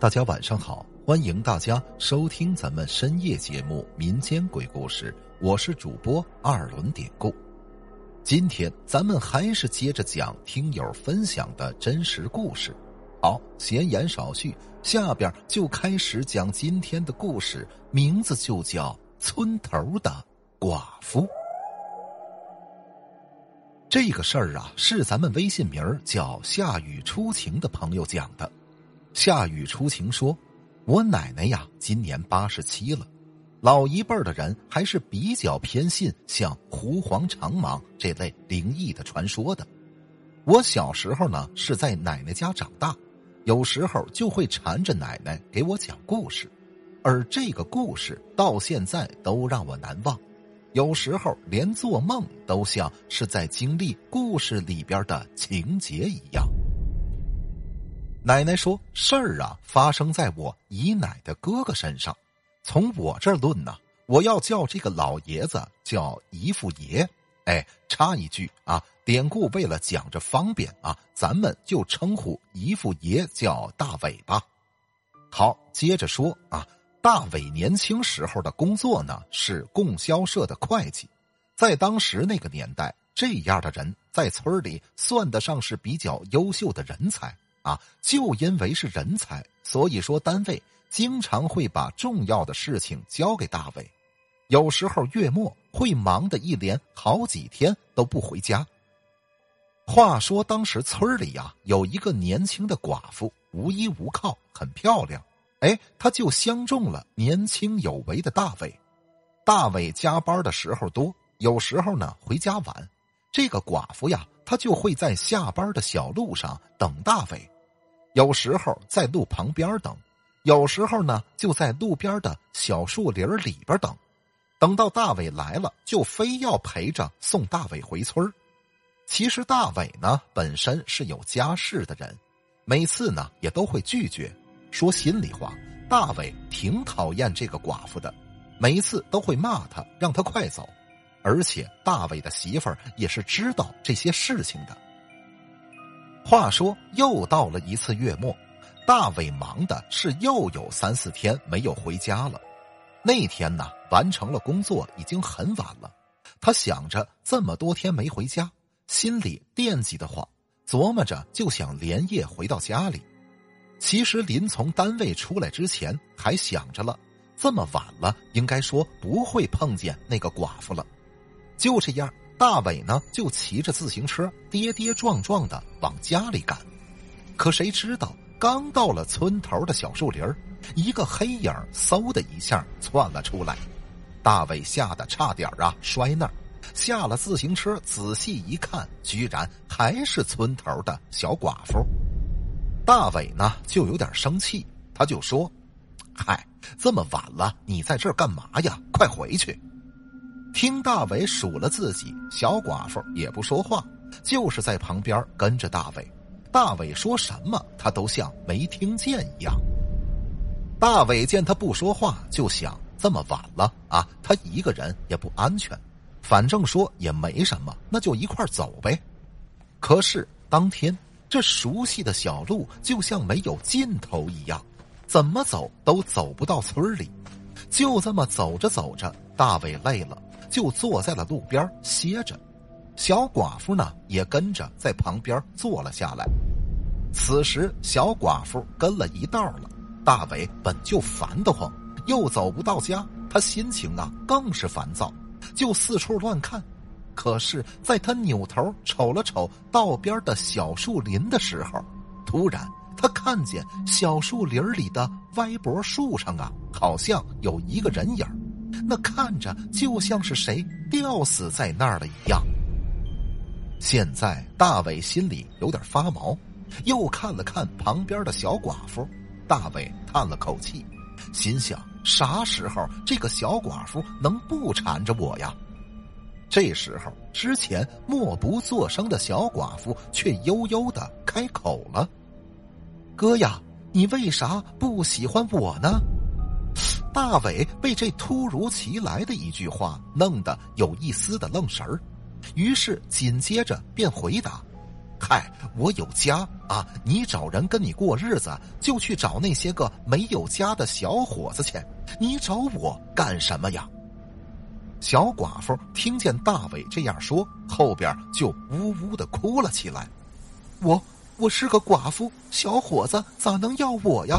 大家晚上好，欢迎大家收听咱们深夜节目《民间鬼故事》，我是主播二轮典故。今天咱们还是接着讲听友分享的真实故事。好，闲言少叙，下边就开始讲今天的故事，名字就叫《村头的寡妇》。这个事儿啊，是咱们微信名叫“夏雨初晴”的朋友讲的。夏雨初晴说：“我奶奶呀，今年八十七了。老一辈的人还是比较偏信像狐黄长蟒这类灵异的传说的。我小时候呢是在奶奶家长大，有时候就会缠着奶奶给我讲故事，而这个故事到现在都让我难忘。有时候连做梦都像是在经历故事里边的情节一样。”奶奶说：“事儿啊，发生在我姨奶的哥哥身上。从我这儿论呢，我要叫这个老爷子叫姨父爷。哎，插一句啊，典故为了讲着方便啊，咱们就称呼姨父爷叫大伟吧。好，接着说啊，大伟年轻时候的工作呢是供销社的会计，在当时那个年代，这样的人在村里算得上是比较优秀的人才。”啊，就因为是人才，所以说单位经常会把重要的事情交给大伟，有时候月末会忙得一连好几天都不回家。话说当时村里呀有一个年轻的寡妇，无依无靠，很漂亮，哎，她就相中了年轻有为的大伟。大伟加班的时候多，有时候呢回家晚，这个寡妇呀。他就会在下班的小路上等大伟，有时候在路旁边等，有时候呢就在路边的小树林里边等。等到大伟来了，就非要陪着送大伟回村其实大伟呢本身是有家室的人，每次呢也都会拒绝。说心里话，大伟挺讨厌这个寡妇的，每一次都会骂他，让他快走。而且大伟的媳妇儿也是知道这些事情的。话说又到了一次月末，大伟忙的是又有三四天没有回家了。那天呢，完成了工作已经很晚了，他想着这么多天没回家，心里惦记的慌，琢磨着就想连夜回到家里。其实临从单位出来之前，还想着了，这么晚了，应该说不会碰见那个寡妇了。就这样，大伟呢就骑着自行车跌跌撞撞的往家里赶。可谁知道，刚到了村头的小树林一个黑影嗖的一下窜了出来。大伟吓得差点啊摔那儿，下了自行车仔细一看，居然还是村头的小寡妇。大伟呢就有点生气，他就说：“嗨，这么晚了，你在这儿干嘛呀？快回去！”听大伟数了自己，小寡妇也不说话，就是在旁边跟着大伟。大伟说什么，他都像没听见一样。大伟见他不说话，就想这么晚了啊，他一个人也不安全，反正说也没什么，那就一块走呗。可是当天这熟悉的小路就像没有尽头一样，怎么走都走不到村里。就这么走着走着，大伟累了。就坐在了路边歇着，小寡妇呢也跟着在旁边坐了下来。此时小寡妇跟了一道了，大伟本就烦得慌，又走不到家，他心情啊更是烦躁，就四处乱看。可是，在他扭头瞅了瞅道边的小树林的时候，突然他看见小树林里的歪脖树上啊，好像有一个人影那看着就像是谁吊死在那儿了一样。现在大伟心里有点发毛，又看了看旁边的小寡妇，大伟叹了口气，心想：啥时候这个小寡妇能不缠着我呀？这时候，之前默不作声的小寡妇却悠悠的开口了：“哥呀，你为啥不喜欢我呢？”大伟被这突如其来的一句话弄得有一丝的愣神儿，于是紧接着便回答：“嗨，我有家，啊，你找人跟你过日子，就去找那些个没有家的小伙子去，你找我干什么呀？小寡妇听见大伟这样说，后边就呜呜的哭了起来。我我是个寡妇，小伙子咋能要我呀？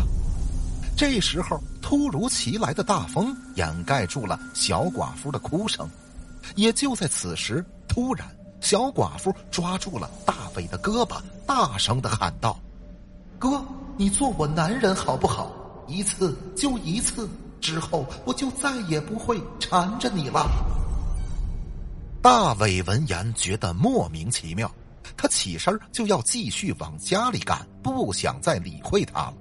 这时候，突如其来的大风掩盖住了小寡妇的哭声。也就在此时，突然，小寡妇抓住了大伟的胳膊，大声的喊道：“哥，你做我男人好不好？一次就一次，之后我就再也不会缠着你了。”大伟闻言觉得莫名其妙，他起身就要继续往家里赶，不想再理会他了。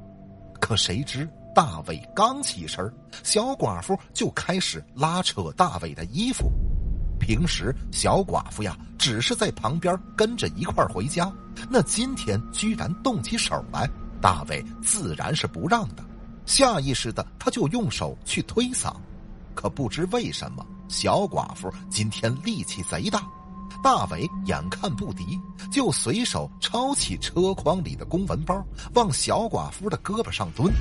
可谁知大伟刚起身，小寡妇就开始拉扯大伟的衣服。平时小寡妇呀，只是在旁边跟着一块回家，那今天居然动起手来，大伟自然是不让的。下意识的，他就用手去推搡，可不知为什么，小寡妇今天力气贼大。大伟眼看不敌，就随手抄起车筐里的公文包，往小寡妇的胳膊上蹲。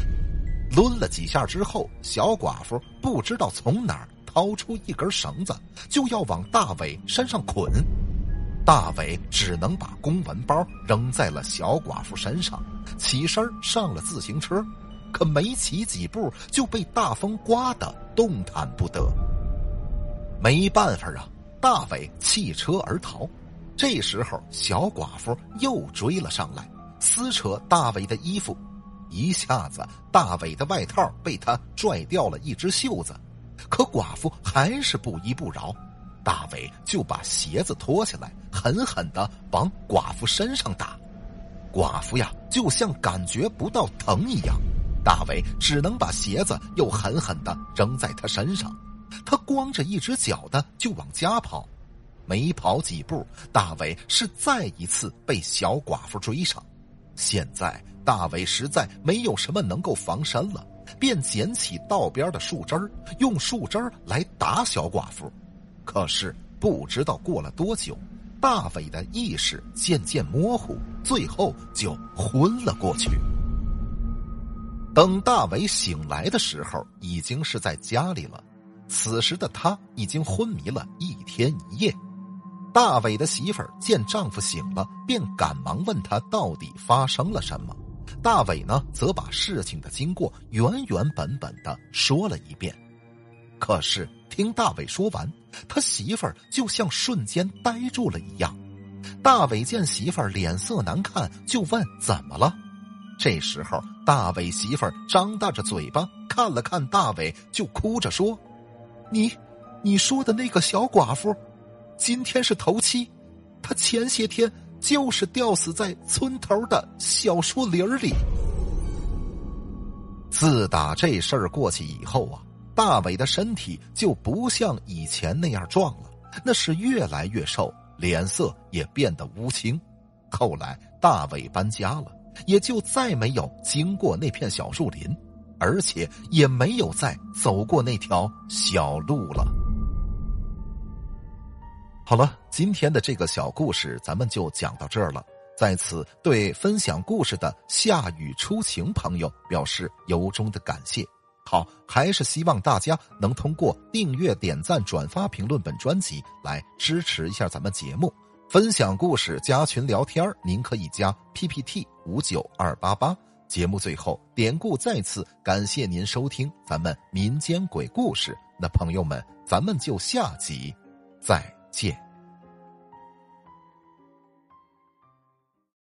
抡了几下之后，小寡妇不知道从哪儿。掏出一根绳子，就要往大伟身上捆，大伟只能把公文包扔在了小寡妇身上，起身上了自行车，可没骑几步就被大风刮得动弹不得。没办法啊，大伟弃车而逃。这时候，小寡妇又追了上来，撕扯大伟的衣服，一下子，大伟的外套被他拽掉了一只袖子。可寡妇还是不依不饶，大伟就把鞋子脱下来，狠狠的往寡妇身上打。寡妇呀，就像感觉不到疼一样。大伟只能把鞋子又狠狠的扔在他身上。他光着一只脚的就往家跑，没跑几步，大伟是再一次被小寡妇追上。现在大伟实在没有什么能够防身了。便捡起道边的树枝儿，用树枝儿来打小寡妇。可是不知道过了多久，大伟的意识渐渐模糊，最后就昏了过去。等大伟醒来的时候，已经是在家里了。此时的他已经昏迷了一天一夜。大伟的媳妇儿见丈夫醒了，便赶忙问他到底发生了什么。大伟呢，则把事情的经过原原本本的说了一遍。可是听大伟说完，他媳妇儿就像瞬间呆住了一样。大伟见媳妇儿脸色难看，就问怎么了。这时候，大伟媳妇儿张大着嘴巴看了看大伟，就哭着说：“你，你说的那个小寡妇，今天是头七，他前些天。”就是吊死在村头的小树林里。自打这事儿过去以后啊，大伟的身体就不像以前那样壮了，那是越来越瘦，脸色也变得乌青。后来大伟搬家了，也就再没有经过那片小树林，而且也没有再走过那条小路了。好了，今天的这个小故事咱们就讲到这儿了。在此，对分享故事的夏雨初晴朋友表示由衷的感谢。好，还是希望大家能通过订阅、点赞、转发、评论本专辑来支持一下咱们节目。分享故事、加群聊天您可以加 PPT 五九二八八。节目最后，典故再次感谢您收听咱们民间鬼故事。那朋友们，咱们就下集再。见。